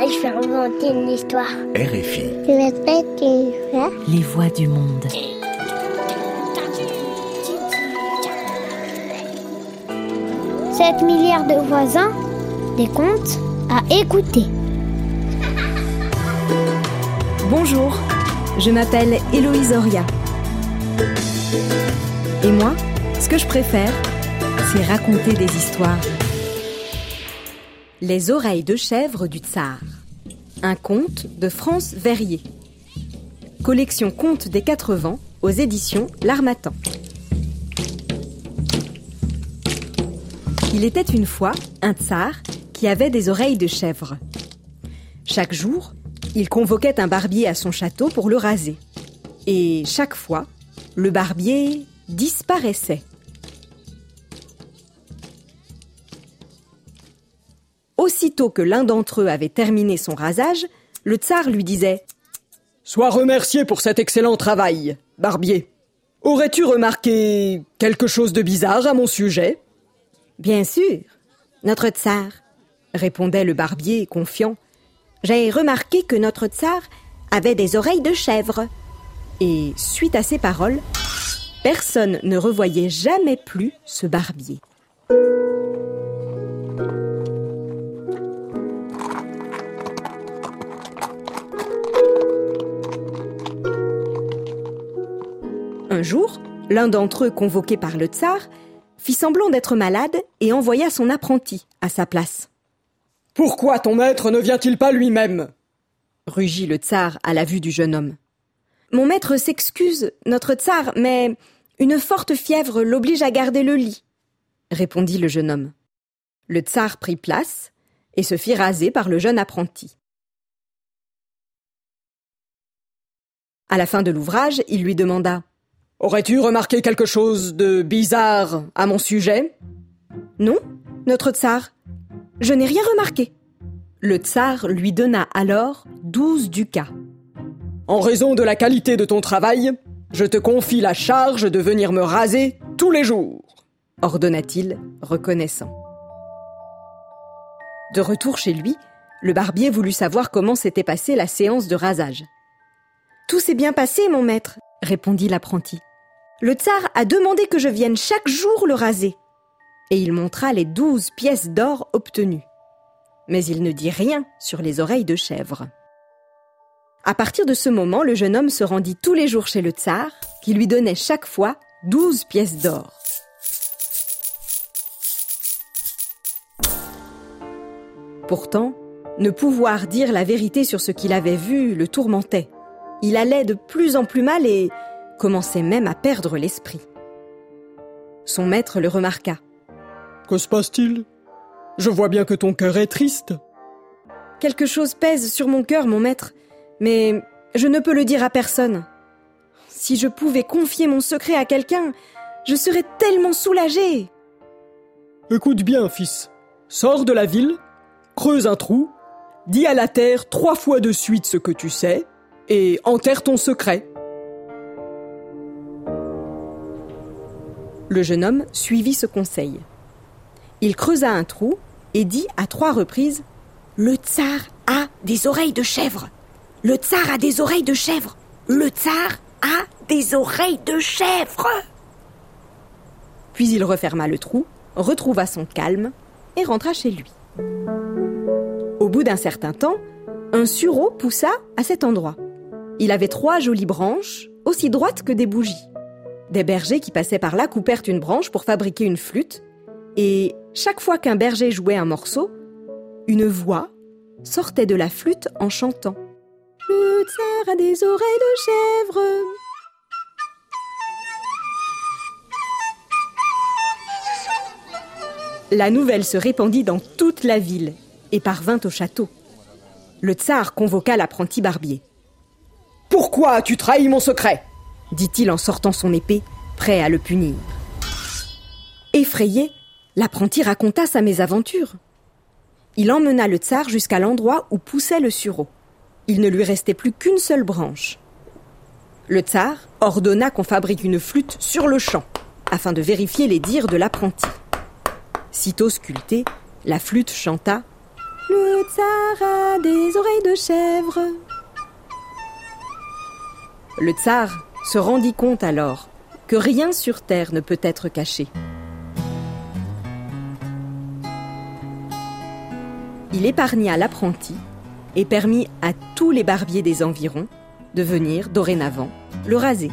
Je vais inventer une histoire. RFI. Je vais mettre une histoire. Les voix du monde. Sept milliards de voisins, des contes à écouter. Bonjour, je m'appelle Héloïse Oria. Et moi, ce que je préfère, c'est raconter des histoires. Les oreilles de chèvre du tsar. Un conte de France Verrier. Collection Contes des Quatre Vents aux éditions L'Armatan. Il était une fois un tsar qui avait des oreilles de chèvre. Chaque jour, il convoquait un barbier à son château pour le raser. Et chaque fois, le barbier disparaissait. Aussitôt que l'un d'entre eux avait terminé son rasage, le tsar lui disait Sois remercié pour cet excellent travail, barbier. Aurais-tu remarqué quelque chose de bizarre à mon sujet? Bien sûr, notre tsar, répondait le barbier confiant. J'ai remarqué que notre tsar avait des oreilles de chèvre. Et suite à ces paroles, personne ne revoyait jamais plus ce barbier. Jour, l'un d'entre eux, convoqué par le tsar, fit semblant d'être malade et envoya son apprenti à sa place. Pourquoi ton maître ne vient-il pas lui-même? rugit le tsar à la vue du jeune homme. Mon maître s'excuse, notre tsar, mais une forte fièvre l'oblige à garder le lit, répondit le jeune homme. Le tsar prit place et se fit raser par le jeune apprenti. À la fin de l'ouvrage, il lui demanda Aurais-tu remarqué quelque chose de bizarre à mon sujet? Non, notre tsar. Je n'ai rien remarqué. Le tsar lui donna alors douze ducats. En raison de la qualité de ton travail, je te confie la charge de venir me raser tous les jours, ordonna-t-il, reconnaissant. De retour chez lui, le barbier voulut savoir comment s'était passée la séance de rasage. Tout s'est bien passé, mon maître, répondit l'apprenti. Le tsar a demandé que je vienne chaque jour le raser. Et il montra les douze pièces d'or obtenues. Mais il ne dit rien sur les oreilles de chèvre. À partir de ce moment, le jeune homme se rendit tous les jours chez le tsar, qui lui donnait chaque fois douze pièces d'or. Pourtant, ne pouvoir dire la vérité sur ce qu'il avait vu le tourmentait. Il allait de plus en plus mal et commençait même à perdre l'esprit. Son maître le remarqua. Que se passe-t-il? Je vois bien que ton cœur est triste. Quelque chose pèse sur mon cœur, mon maître, mais je ne peux le dire à personne. Si je pouvais confier mon secret à quelqu'un, je serais tellement soulagée. Écoute bien, fils. Sors de la ville, creuse un trou, dis à la terre trois fois de suite ce que tu sais, et enterre ton secret. Le jeune homme suivit ce conseil. Il creusa un trou et dit à trois reprises Le tsar a des oreilles de chèvre. Le tsar a des oreilles de chèvre. Le tsar a des oreilles de chèvre. Puis il referma le trou, retrouva son calme et rentra chez lui. Au bout d'un certain temps, un sureau poussa à cet endroit. Il avait trois jolies branches, aussi droites que des bougies. Des bergers qui passaient par là coupèrent une branche pour fabriquer une flûte, et chaque fois qu'un berger jouait un morceau, une voix sortait de la flûte en chantant. Le tsar a des oreilles de chèvre. La nouvelle se répandit dans toute la ville et parvint au château. Le tsar convoqua l'apprenti barbier. Pourquoi as-tu trahi mon secret? Dit-il en sortant son épée, prêt à le punir. Effrayé, l'apprenti raconta sa mésaventure. Il emmena le tsar jusqu'à l'endroit où poussait le sureau. Il ne lui restait plus qu'une seule branche. Le tsar ordonna qu'on fabrique une flûte sur le champ, afin de vérifier les dires de l'apprenti. Sitôt sculptée, la flûte chanta Le tsar a des de chèvre. Le tsar se rendit compte alors que rien sur terre ne peut être caché. Il épargna l'apprenti et permit à tous les barbiers des environs de venir dorénavant le raser.